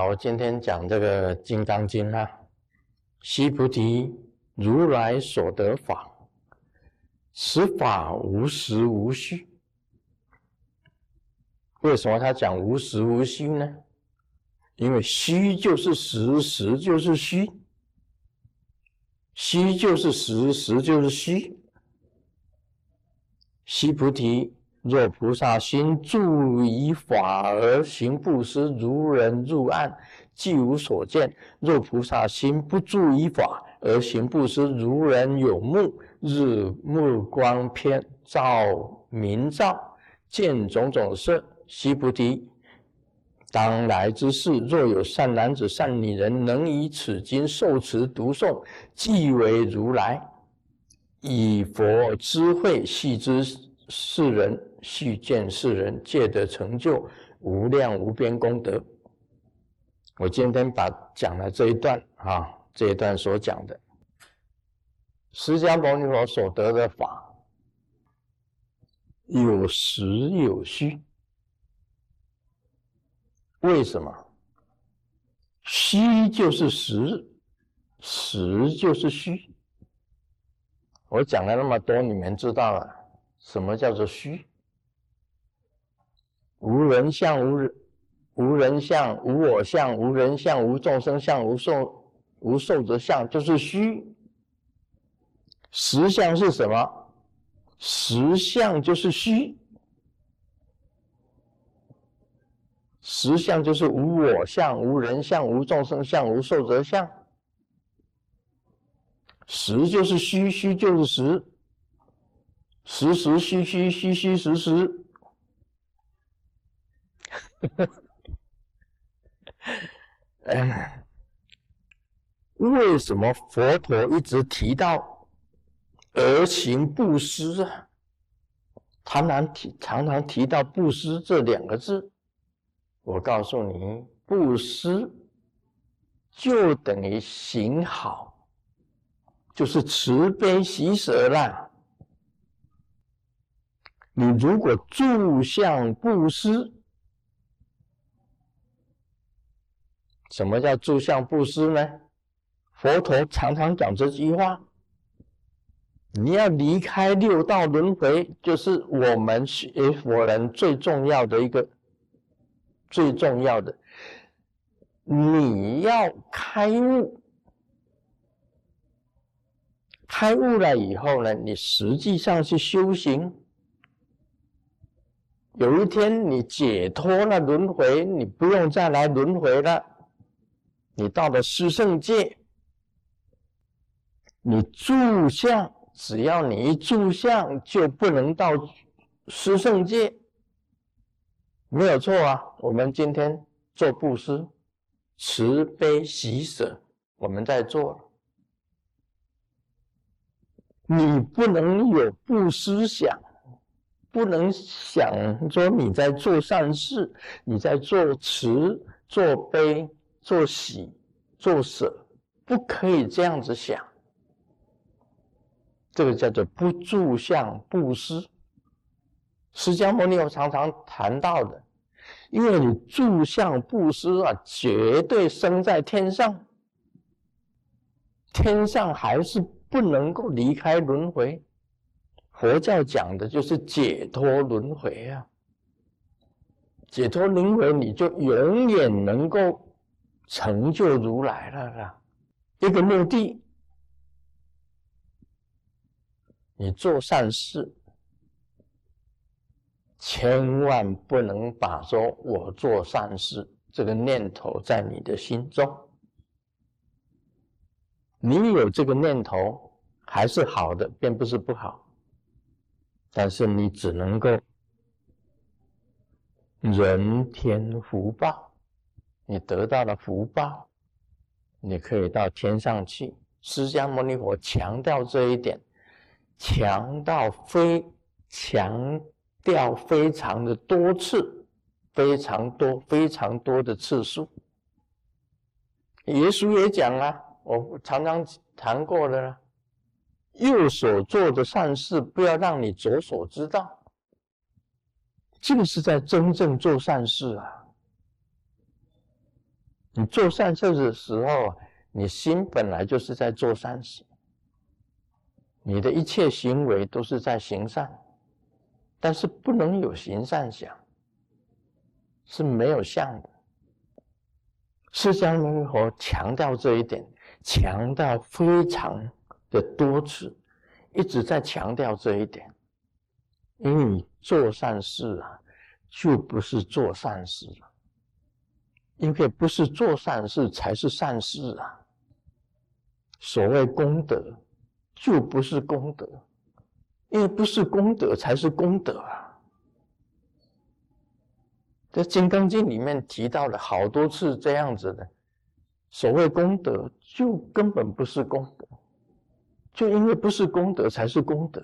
好，我今天讲这个《金刚经》啊。须菩提，如来所得法，此法无实无虚。为什么他讲无实无虚呢？因为虚就是实，实就是虚；虚就是实，实就是虚。须菩提。若菩萨心住以法而行布施，如人入暗，即无所见；若菩萨心不住以法而行布施，如人有目，日目光偏照明照，见种种色。悉菩提，当来之事，若有善男子、善女人，能以此经受持读诵，即为如来以佛智慧系之世人。续见世人借得成就无量无边功德。我今天把讲了这一段啊，这一段所讲的，释迦牟尼佛所得的法，有实有虚。为什么？虚就是实，实就是虚。我讲了那么多，你们知道了什么叫做虚？无人相，无人无人相，无我相，无人相，无众生相，无受无受者相，就是虚。实相是什么？实相就是虚。实相就是无我相，无人相，无众生相，无受者相。实就是虚，虚就是实，实实虚虚，虚虚实实。哎，为什么佛陀一直提到而行布施啊？常常提常常提到布施这两个字。我告诉你，布施就等于行好，就是慈悲喜舍啦。你如果住相布施，什么叫住相布施呢？佛陀常常讲这句话：你要离开六道轮回，就是我们学佛人最重要的一个、最重要的。你要开悟，开悟了以后呢，你实际上是修行。有一天你解脱了轮回，你不用再来轮回了。你到了师圣界，你住相，只要你一住相，就不能到师圣界，没有错啊。我们今天做布施，慈悲喜舍，我们在做。你不能有布思想，不能想说你在做善事，你在做慈做悲。做喜做舍，不可以这样子想。这个叫做不住相布施。释迦牟尼佛常常谈到的，因为你住相布施啊，绝对生在天上，天上还是不能够离开轮回。佛教讲的就是解脱轮回啊，解脱轮回，你就永远能够。成就如来了啦，一个目的，你做善事，千万不能把说我做善事这个念头在你的心中。你有这个念头还是好的，并不是不好，但是你只能够人天福报。你得到了福报，你可以到天上去。释迦牟尼佛强调这一点，强调非强调非常的多次，非常多非常多的次数。耶稣也讲啊，我常常谈过的了，右手做的善事，不要让你左手知道，这个是在真正做善事啊。你做善事的时候，你心本来就是在做善事，你的一切行为都是在行善，但是不能有行善想，是没有相的。释迦牟尼佛强调这一点，强调非常的多次，一直在强调这一点。因为你做善事啊，就不是做善事了，因为不是做善事才是善事啊。所谓功德，就不是功德，因为不是功德才是功德啊。在《金刚经》里面提到了好多次这样子的，所谓功德就根本不是功德，就因为不是功德才是功德，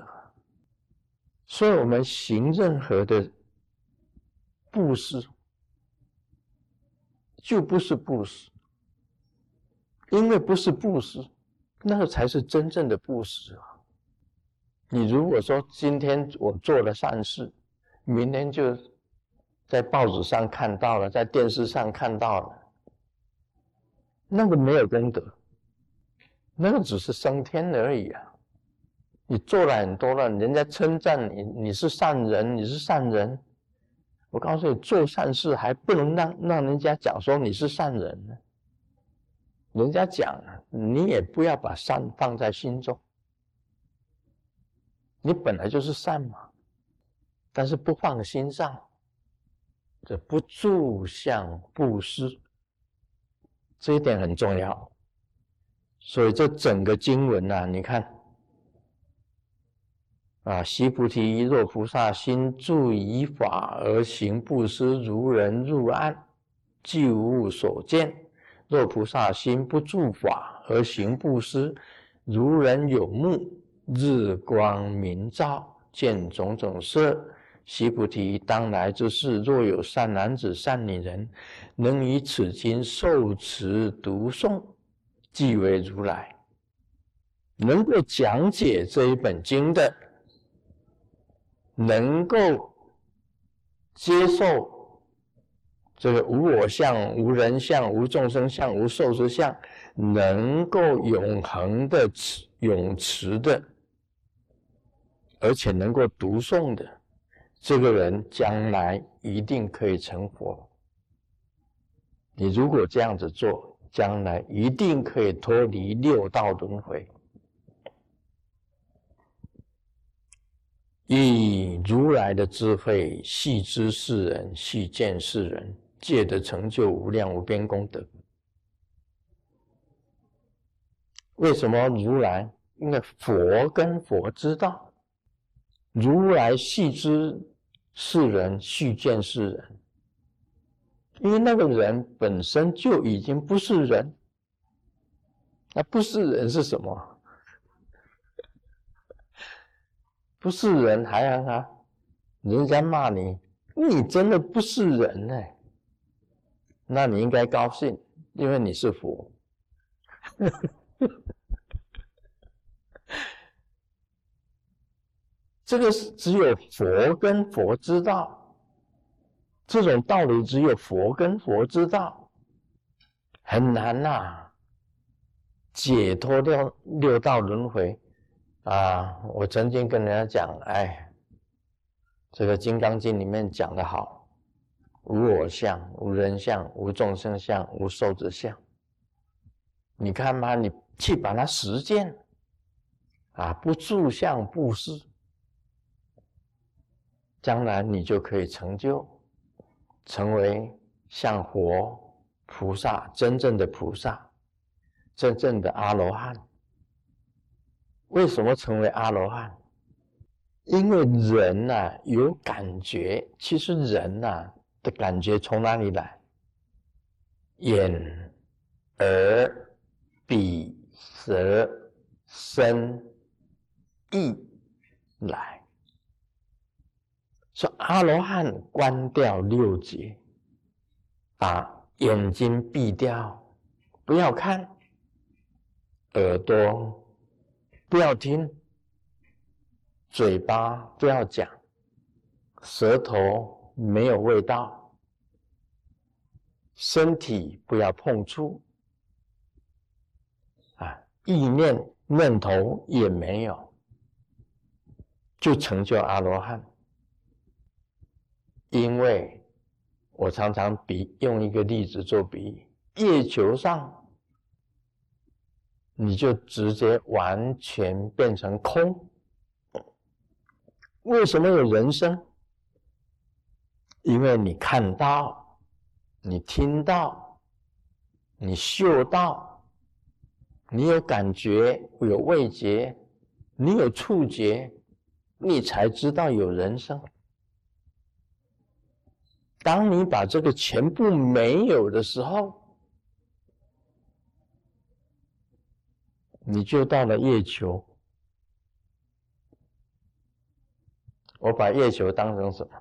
所以我们行任何的布施，就不是布施，因为不是布施，那个才是真正的布施啊！你如果说今天我做了善事，明天就。在报纸上看到了，在电视上看到了，那个没有功德，那个只是升天而已啊！你做了很多了，人家称赞你，你是善人，你是善人。我告诉你，做善事还不能让让人家讲说你是善人呢。人家讲，你也不要把善放在心中，你本来就是善嘛，但是不放心上。这不住相布施，这一点很重要。所以这整个经文呐，你看，啊，悉菩提，若菩萨心住以法而行布施，如人入暗，即无所见；若菩萨心不住法而行布施，如人有目，日光明照，见种种色。悉菩提，当来之事，若有善男子、善女人，能以此经受持读诵，即为如来。能够讲解这一本经的，能够接受这个无我相、无人相、无众生相、无寿者相，能够永恒的持、永持的，而且能够读诵的。这个人将来一定可以成佛。你如果这样子做，将来一定可以脱离六道轮回。以如来的智慧，细知世人，细见世人，借得成就无量无边功德。为什么如来？因为佛跟佛知道。如来细知世人，细见世人，因为那个人本身就已经不是人，那不是人是什么？不是人还让他，人家骂你，你真的不是人呢？那你应该高兴，因为你是佛。这个是只有佛跟佛知道，这种道理只有佛跟佛知道，很难呐。解脱掉六道轮回啊！我曾经跟人家讲，哎，这个《金刚经》里面讲的好，无我相、无人相、无众生相、无寿者相。你看嘛，你去把它实践啊，不住相布施。将来你就可以成就，成为像佛菩萨真正的菩萨，真正的阿罗汉。为什么成为阿罗汉？因为人呐有感觉，其实人呐的感觉从哪里来？眼、耳、鼻、舌、身、意来。说阿罗汉关掉六劫，把眼睛闭掉，不要看；耳朵不要听；嘴巴不要讲；舌头没有味道；身体不要碰触，啊，意念念头也没有，就成就阿罗汉。因为我常常比用一个例子做比喻，月球上你就直接完全变成空。为什么有人生？因为你看到，你听到，你嗅到，你有感觉，有味觉，你有触觉，你才知道有人生。当你把这个全部没有的时候，你就到了月球。我把月球当成什么？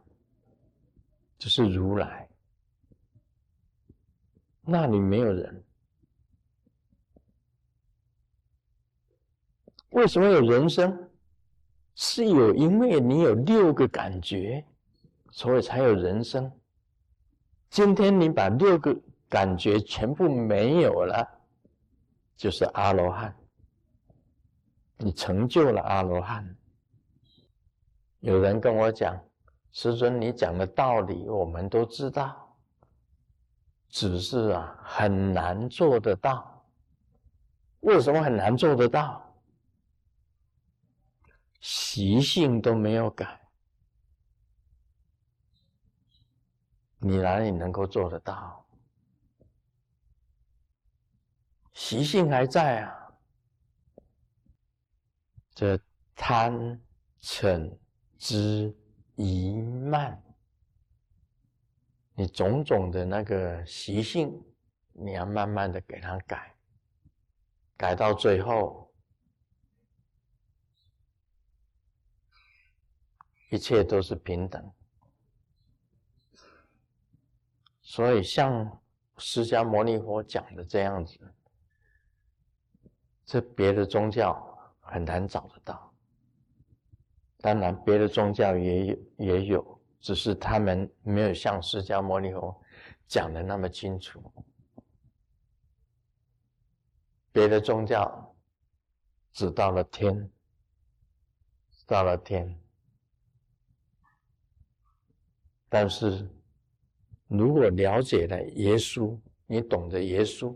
就是如来。那里没有人，为什么有人生？是有，因为你有六个感觉，所以才有人生。今天你把六个感觉全部没有了，就是阿罗汉。你成就了阿罗汉。有人跟我讲：“师尊，你讲的道理我们都知道，只是啊很难做得到。为什么很难做得到？习性都没有改。”你哪里能够做得到？习性还在啊，这贪、嗔、痴、疑、慢，你种种的那个习性，你要慢慢的给它改，改到最后，一切都是平等。所以，像释迦牟尼佛讲的这样子，这别的宗教很难找得到。当然，别的宗教也有，也有，只是他们没有像释迦牟尼佛讲的那么清楚。别的宗教只到了天，到了天，但是。如果了解了耶稣，你懂得耶稣，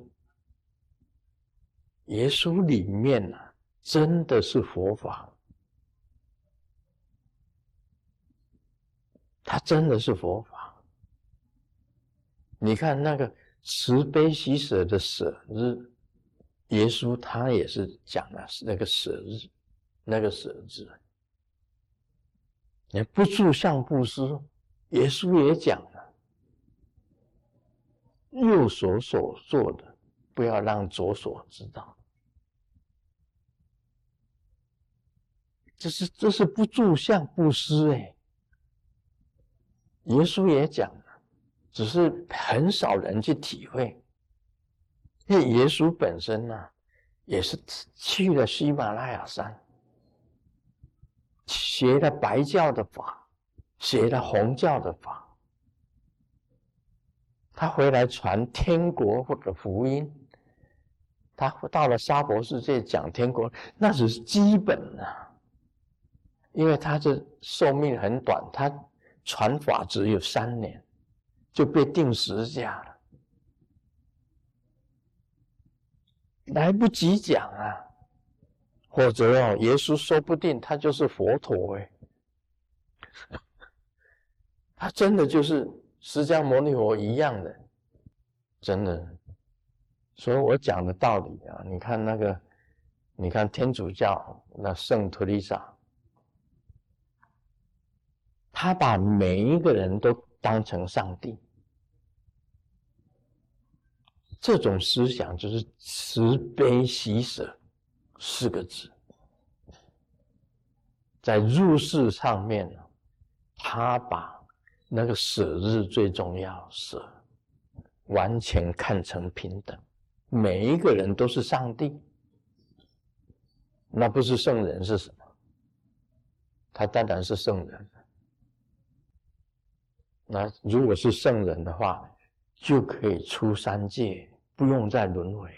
耶稣里面呢，真的是佛法，他真的是佛法。你看那个慈悲喜舍的舍日，耶稣他也是讲的是那个舍日，那个舍字。你不住相布施，耶稣也讲。右手所做的，不要让左手知道。这是这是不住相布施哎。耶稣也讲了，只是很少人去体会。因为耶稣本身呢，也是去了喜马拉雅山，学了白教的法，学了红教的法。他回来传天国或者福音，他到了娑婆世界讲天国，那只是基本啊，因为他的寿命很短，他传法只有三年，就被定十架了，来不及讲啊，或者哦，耶稣说不定他就是佛陀哎，他真的就是。释迦牟尼佛一样的，真的，所以我讲的道理啊，你看那个，你看天主教那圣托丽莎，他把每一个人都当成上帝，这种思想就是慈悲喜舍四个字，在入世上面呢，他把。那个舍日最重要，舍完全看成平等，每一个人都是上帝，那不是圣人是什么？他当然是圣人。那如果是圣人的话，就可以出三界，不用再轮回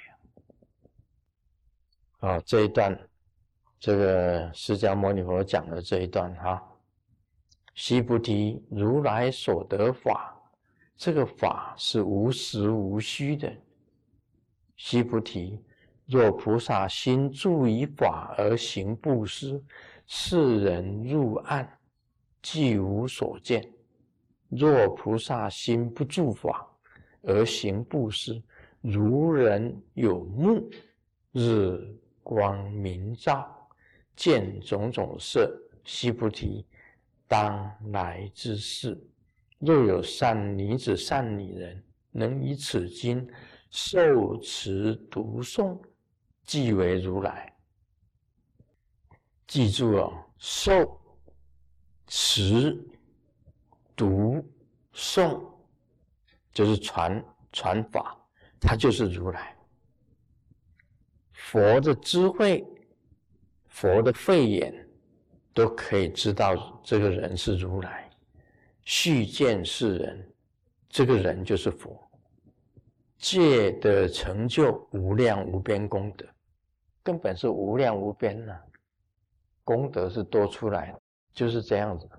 啊！这一段，这个释迦牟尼佛讲的这一段哈，悉菩提，如来所得法，这个法是无实无虚的。悉菩提，若菩萨心住于法而行布施，世人入暗，即无所见；若菩萨心不住法，而行布施，如人有目，日光明照，见种种色。悉菩提，当来之事，若有善女子、善女人，能以此经受持读诵，即为如来。记住哦，受持读诵。就是传传法，他就是如来。佛的智慧，佛的慧眼，都可以知道这个人是如来。续见是人，这个人就是佛。戒的成就无量无边功德，根本是无量无边呐。功德是多出来的，就是这样子。